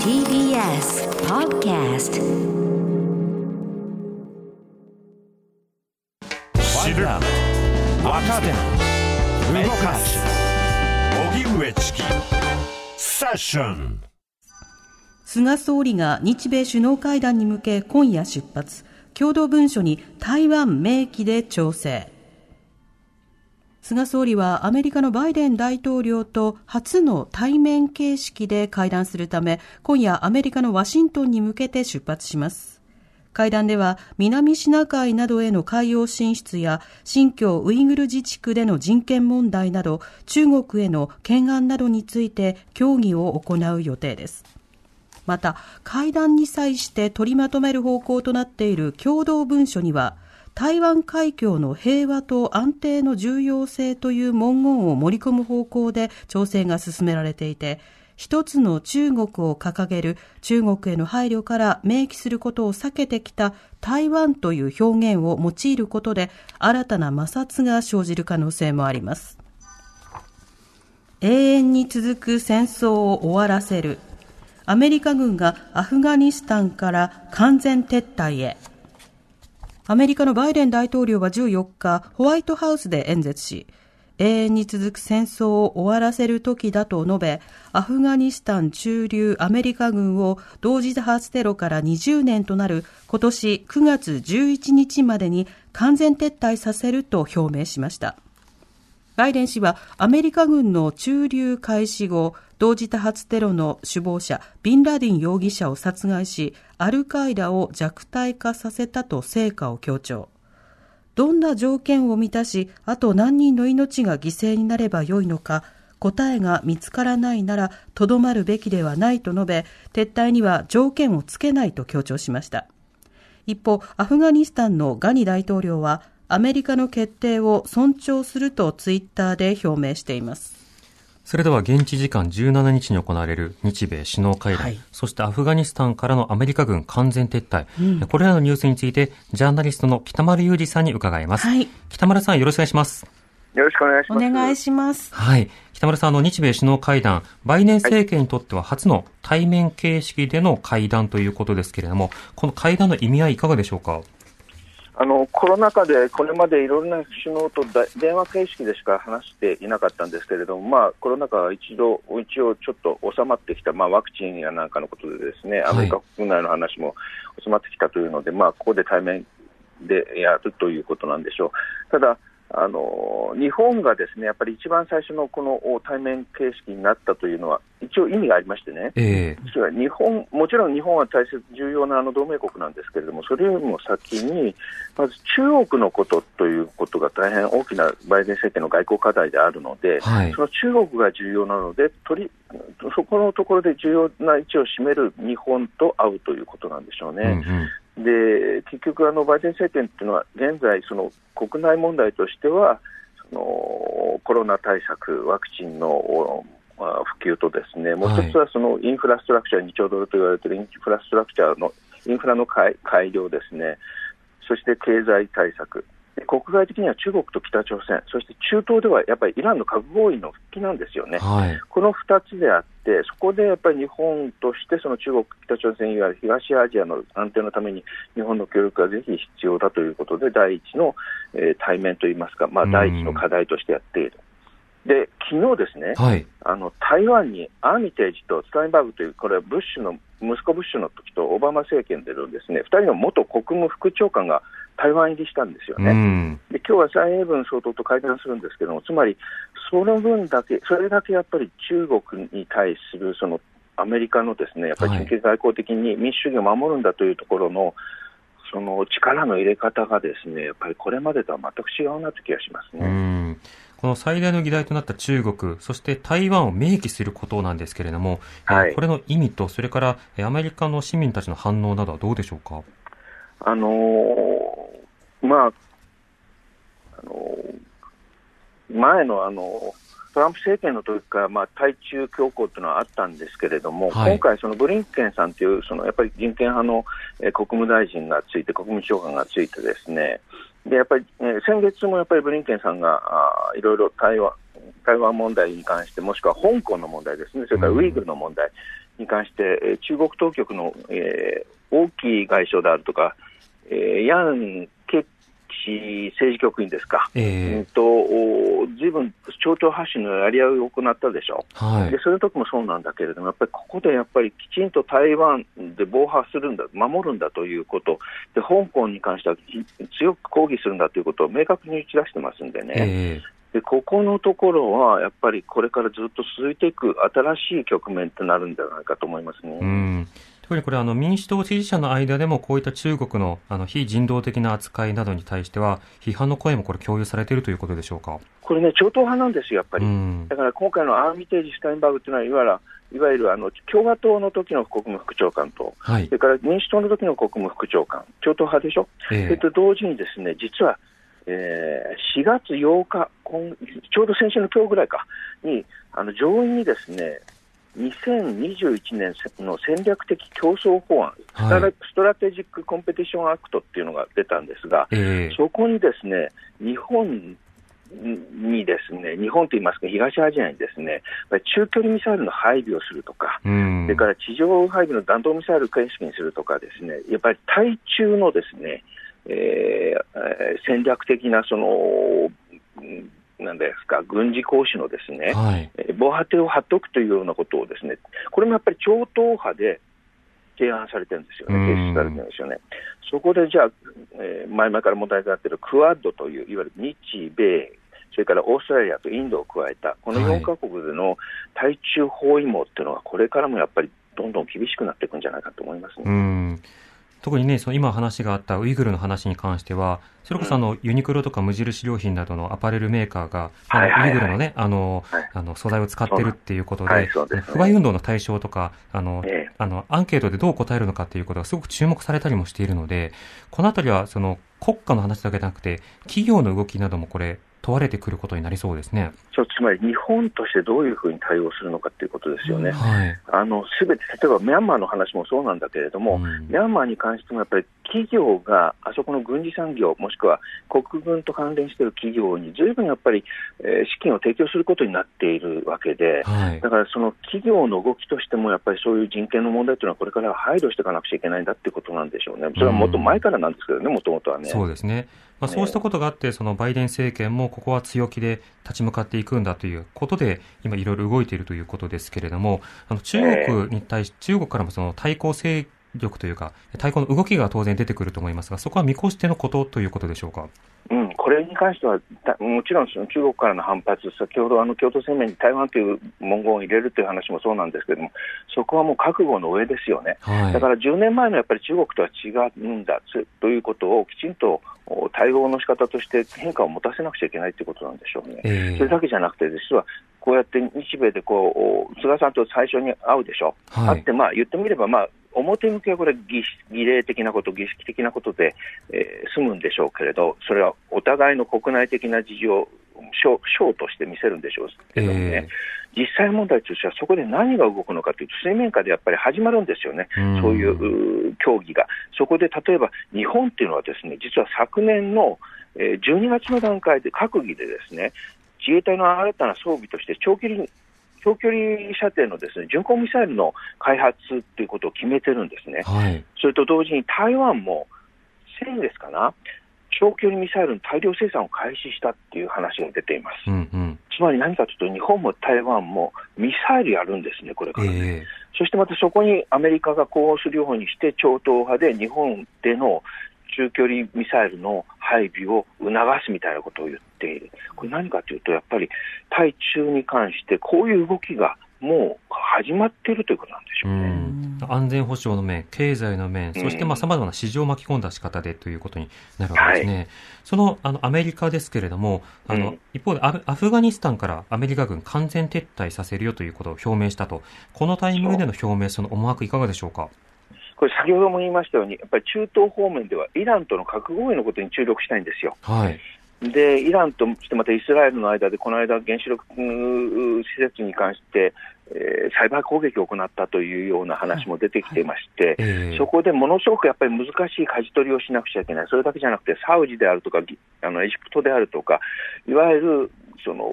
TBS Podcast 知る若手動かす荻上チキセッション菅総理が日米首脳会談に向け今夜出発。共同文書に台湾明記で調整菅総理はアメリカのバイデン大統領と初の対面形式で会談するため今夜アメリカのワシントンに向けて出発します。会談では南シナ海などへの海洋進出や新疆ウイグル自治区での人権問題など中国への懸案などについて協議を行う予定です。また会談に際して取りまとめる方向となっている共同文書には台湾海峡の平和と安定の重要性という文言を盛り込む方向で調整が進められていて一つの中国を掲げる中国への配慮から明記することを避けてきた台湾という表現を用いることで新たな摩擦が生じる可能性もあります。永遠に続く戦争を終わらせる。アメリカ軍がアフガニスタンから完全撤退へ。アメリカのバイデン大統領は14日、ホワイトハウスで演説し、永遠に続く戦争を終わらせる時だと述べ、アフガニスタン駐留アメリカ軍を同時多発テロから20年となる今年9月11日までに完全撤退させると表明しました。バイデン氏はアメリカ軍の駐留開始後、同時多発テロの首謀者、ビンラディン容疑者を殺害し、アルカイダを弱体化させたと成果を強調。どんな条件を満たし、あと何人の命が犠牲になればよいのか、答えが見つからないなら、とどまるべきではないと述べ、撤退には条件をつけないと強調しました。一方、アフガニスタンのガニ大統領は、アメリカの決定を尊重するとツイッターで表明しています。それでは現地時間17日に行われる日米首脳会談、はい、そしてアフガニスタンからのアメリカ軍完全撤退、うん、これらのニュースについて、ジャーナリストの北丸裕二さんに伺います。はい、北丸さん、よろしくお願いします。よろしくお願いします。お願いします。はい。北村さん、あの、日米首脳会談、バイデン政権にとっては初の対面形式での会談ということですけれども、この会談の意味合いいかがでしょうか？あのコロナ禍でこれまでいろんな首脳と電話形式でしか話していなかったんですけれども、まあ、コロナ禍は一度、一応ちょっと収まってきた、まあ、ワクチンやなんかのことでですね、アメリカ国内の話も収まってきたというので、まあ、ここで対面でやるということなんでしょう。ただあの日本がですねやっぱり一番最初のこの対面形式になったというのは、一応意味がありましてね、えー、日本もちろん日本は大切、重要なあの同盟国なんですけれども、それよりも先に、まず中国のことということが大変大きなバイデン政権の外交課題であるので、はい、その中国が重要なので取り、そこのところで重要な位置を占める日本と会うということなんでしょうね。うんうん。で結局あの、バイデン政権というのは現在、その国内問題としてはそのコロナ対策、ワクチンの普及とですねもう一つはそのインフラストラクチャー、2兆ドルと言われているインフラストラクチャーのインフラの改良ですね、そして経済対策、国外的には中国と北朝鮮、そして中東ではやっぱりイランの核合意の復帰なんですよね、はい、この2つであって、そこでやっぱり日本としてその中国、北朝鮮いわゆる東アジアの安定のために日本の協力がぜひ必要だということで、第一の、えー、対面といいますか、まあ、第一の課題としてやっている。で昨日ですね、はい、あの台湾にアーミテージとスタインバーグという、これはブッシュの息子ブッシュの時とオバマ政権でのですね2人の元国務副長官が台湾入りしたんですよね。で今日は蔡英文総統と会談するんですけども、つまりその分だけ、それだけやっぱり中国に対するそのアメリカのですねやっぱり人権外交的に民主主義を守るんだというところの、その力の入れ方がですねやっぱりこれまでとは全く違うなという気がしますね。この最大の議題となった中国、そして台湾を明記することなんですけれども、はい、これの意味と、それからアメリカの市民たちの反応などはどうでしょうか？あのー、まあ、あのー、前のあのトランプ政権の時から、まあ、対中強硬というのはあったんですけれども、はい、今回、そのブリンケンさんというそのやっぱり人権派の、え国務大臣がついて、国務長官がついてですね、でやっぱり、えー、先月もやっぱりブリンケンさんがあいろいろ対話台湾問題に関して、もしくは香港の問題ですね、それからウイグルの問題に関して、うん、中国当局の、えー、大きい外相であるとか、えー、ヤン・ケ市政治局員ですか、えー、とずいぶん町長発信のやり合いを行ったでしょ、はい、でそういう時もそうなんだけれども、やっぱりここでやっぱりきちんと台湾で防波するんだ、守るんだということ、で香港に関しては強く抗議するんだということを明確に打ち出してますんでね。えーでここのところは、やっぱりこれからずっと続いていく新しい局面となるんじゃないかと思いますね。うん特にこれあの民主党支持者の間でもこういった中国のあの非人道的な扱いなどに対しては批判の声もこれ共有されているということでしょうか？これね、超党派なんですよ、やっぱり。だから今回のアーミテージ・スタインバーグというのは、いわゆるいわゆるあの共和党の時の国務副長官と、はい、それから民主党の時の国務副長官、超党派でしょ、えー、そと同時にですね実は、えー、4月8日ちょうど先週の今日ぐらいかに、あの上院にですね2021年の戦略的競争法案、はい、 Strategic Competition Act っていうのが出たんですが、えー、そこにですね日本にですね日本といいますか東アジアにですね中距離ミサイルの配備をするとか、それから地上配備の弾道ミサイル形式にするとかですねやっぱり対中のですね、えー、戦略的なそのなんですか、軍事行使のですね、はい、防波堤を張っておくというようなことをですね、これもやっぱり超党派で提案されてるんですよね、提出されてるんですよね。そこでじゃあ、えー、前々から問題になっているクアッドという、いわゆる日米、それからオーストラリアとインドを加えた、この4か国での対中包囲網っていうのは、これからもやっぱりどんどん厳しくなっていくんじゃないかと思いますね。特にね、その今話があったウイグルの話に関しては、それこそあの、ユニクロとか無印良品などのアパレルメーカーが、ウイグルのね、あの、あの、素材を使ってるっていうことで、不買運動の対象とか、あの、あの、アンケートでどう答えるのかっていうことがすごく注目されたりもしているので、このあたりは、その、国家の話だけじゃなくて、企業の動きなどもこれ、問われてくることになりそうですね。そうつまり日本としてどういうふうに対応するのかということですよね。すべて例えばミャンマーの話もそうなんだけれども、うん、ミャンマーに関してもやっぱり企業があそこの軍事産業、もしくは国軍と関連している企業にずいぶんやっぱり、えー、資金を提供することになっているわけで、はい、だからその企業の動きとしても、やっぱりそういう人権の問題というのは、これから配慮していかなくちゃいけないんだっていうことなんでしょうね、それはもっと前からなんですけどね、もともとはね。そうですねまあ、そうしたことがあって、そのバイデン政権もここは強気で立ち向かっていくんだということで、今いろいろ動いているということですけれども、あの中国に対し、中国からもその対抗勢力というか、対抗の動きが当然出てくると思いますが、そこは見越してのことということでしょうか？うん、これに関しては、もちろんその中国からの反発、先ほどあの共同声明に台湾という文言を入れるという話もそうなんですけれども、そこはもう覚悟の上ですよね、はい、だから10年前のやっぱり中国とは違うんだということをきちんと対応の仕方として変化を持たせなくちゃいけないということなんでしょうね。えー、それだけじゃなくて、実はこうやって日米でこう菅さんと最初に会うでしょ、はい、会って、まあ、言ってみれば、まあ、表向きはこれ儀、儀礼的なこと、儀式的なことで、えー、済むんでしょうけれど、それはお互いの国内的な事情、ショショーとして見せるんでしょう。けどもね、えー、実際問題としては、そこで何が動くのかというと、水面下でやっぱり始まるんですよね、うそういう協議が。そこで例えば、日本っていうのは、ですね実は昨年の12月の段階で閣議でですね自衛隊の新たな装備として長距離長距離射程のですね巡航ミサイルの開発ということを決めてるんですね、はい、それと同時に台湾も先月かな、長距離ミサイルの大量生産を開始したっていう話が出ています。うんうん、つまり何かというと、日本も台湾もミサイルやるんですね、これからね。えー、そしてまたそこにアメリカがコース療法にして、超党派で日本での中距離ミサイルの配備を促すみたいなことを言っている、これ何かというと、やっぱり対中に関して、こういう動きがもう始まっているということなんでしょうね。う安全保障の面、経済の面、そしてさまざまな市場を巻き込んだ仕方でということになるわけですね。はい、そのあのアメリカですけれども、あの、うん、一方でアフガニスタンからアメリカ軍完全撤退させるよということを表明したと、このタイミングでの表明、その思惑いかがでしょうか？これ、先ほども言いましたように、やっぱり中東方面ではイランとの核合意のことに注力したいんですよ。はいでイランとしてまたイスラエルの間で、この間、原子力施設に関して、えー、サイバー攻撃を行ったというような話も出てきていまして、はいえ。ー、そこでものすごくやっぱり難しい舵取りをしなくちゃいけない、それだけじゃなくて、サウジであるとか、あのエジプトであるとか、いわゆるその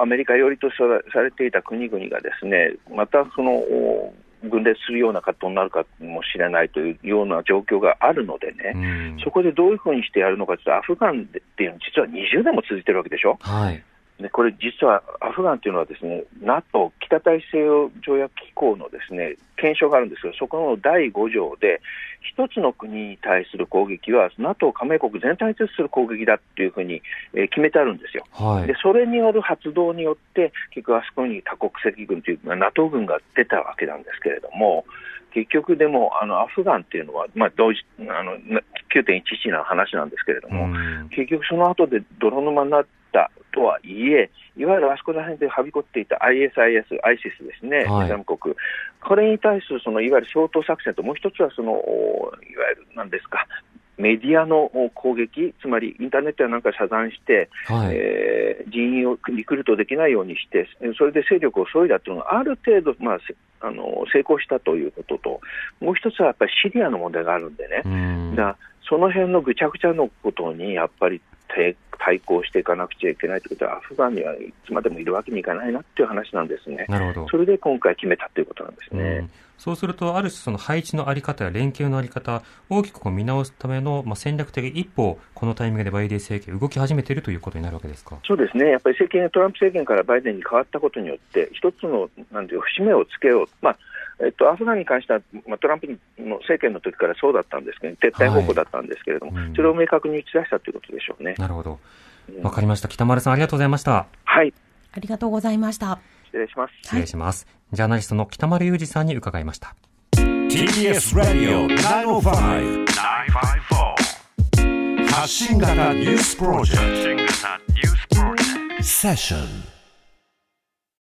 アメリカ寄りとされていた国々がですねまたその分裂するような葛藤になるかもしれないというような状況があるのでね、そこでどういうふうにしてやるのかというと、アフガンっていうのは実は20年も続いてるわけでしょ。はいでこれ、実はアフガンというのはですね NATO・ 北大西洋条約機構のですね検証があるんですが、そこの第5条で、一つの国に対する攻撃は NATO 加盟国全体に対する攻撃だというふうに、えー、決めてあるんですよ、はい、で。それによる発動によって、結局、あそこに多国籍軍という NATO 軍が出たわけなんですけれども、結局でも、あのアフガンっていうのは、まあ、同時あの9.11の話なんですけれども、結局その後で泥沼になったとはいえ、いわゆるあそこら辺ではびこっていた ISIS、ISIS ですね、イスラム国、これに対するそのいわゆる掃討作戦と、もう一つはそのいわゆるなんですか、メディアの攻撃、つまりインターネットやなんか遮断して、はい、えー、人員をリクルートできないようにして、それで勢力を削いだというのがある程度、まあ、あの成功したということと、もう一つはやっぱりシリアの問題があるんでね、だその辺のぐちゃぐちゃのことにやっぱり対抗していかなくちゃいけないということは、アフガンにはいつまでもいるわけにいかないなっていう話なんですね。なるほど。それで今回決めたということなんですね。うん、そうすると、ある種その配置のあり方や連携のあり方、大きくこう見直すための、まあ、戦略的一歩、このタイミングでバイデン政権、動き始めているということになるわけですか？そうですね、やっぱり政権、トランプ政権からバイデンに変わったことによって、一つのなんていう節目をつけよう、まあえっと、アフガンに関しては、まあ、トランプの政権の時からそうだったんですけど、撤退方向だったんですけれども、はいうん、それを明確に打ち出したということでしょうね。なるほど。わかりました。北丸さん、ありがとうございました。はい。ありがとうございました。失礼します。失礼します。はい、ジャーナリストの北丸裕二さんに伺いました。TBS Radio 905-954発信型ニュースプロジェクトセッション